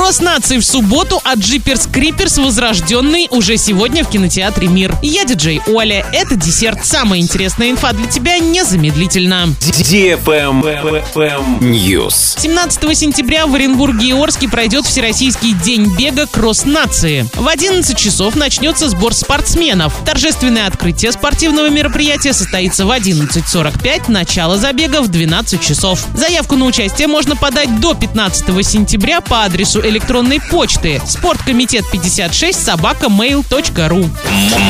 Кросс нации в субботу, а Джиперс Криперс возрожденный уже сегодня в кинотеатре Мир. Я диджей Оля. Это десерт. Самая интересная инфа для тебя незамедлительно. News. 17 сентября в Оренбурге и Орске пройдет Всероссийский день бега Кросс нации. В 11 часов начнется сбор спортсменов. Торжественное открытие спортивного мероприятия состоится в 11.45, начало забега в 12 часов. Заявку на участие можно подать до 15 сентября по адресу электронной почты спорткомитет 56 собака mail.ru.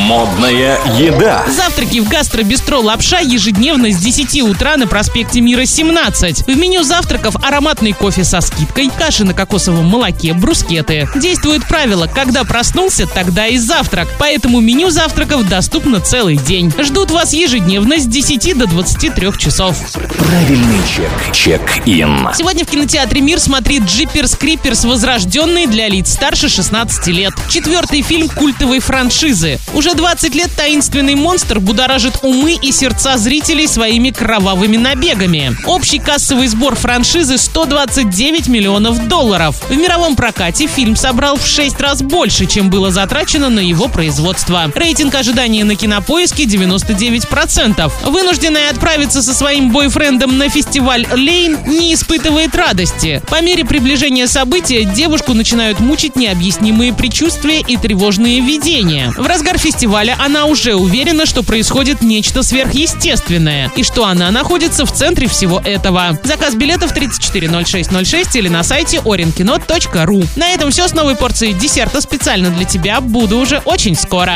Модная еда. Завтраки в гастробистро «Лапша» ежедневно с 10 утра на проспекте Мира 17. В меню завтраков ароматный кофе со скидкой, каши на кокосовом молоке, брускеты. Действует правило «когда проснулся, тогда и завтрак». Поэтому меню завтраков доступно целый день. Ждут вас ежедневно с 10 до 23 часов. Правильный чек. Чек-ин. Сегодня в кинотеатре «Мир» смотрит «Джиперс Криперс. Возрожденный для лиц старше 16 лет». Четвертый фильм культовой франшизы. Уже 20 лет таинственный монстр будоражит умы и сердца зрителей своими кровавыми набегами. Общий кассовый сбор франшизы 129 миллионов долларов. В мировом прокате фильм собрал в 6 раз больше, чем было затрачено на его производство. Рейтинг ожидания на кинопоиске 99%. Вынужденная отправиться со своим бойфрендом на фестиваль Лейн не испытывает радости. По мере приближения события девушку начинают мучить необъяснимые предчувствия и тревожные видения. В разгар фестиваля она уже уверена, что происходит нечто сверхъестественное и что она находится в центре всего этого. Заказ билетов 340606 или на сайте orinkino.ru. На этом все с новой порцией десерта специально для тебя. Буду уже очень скоро.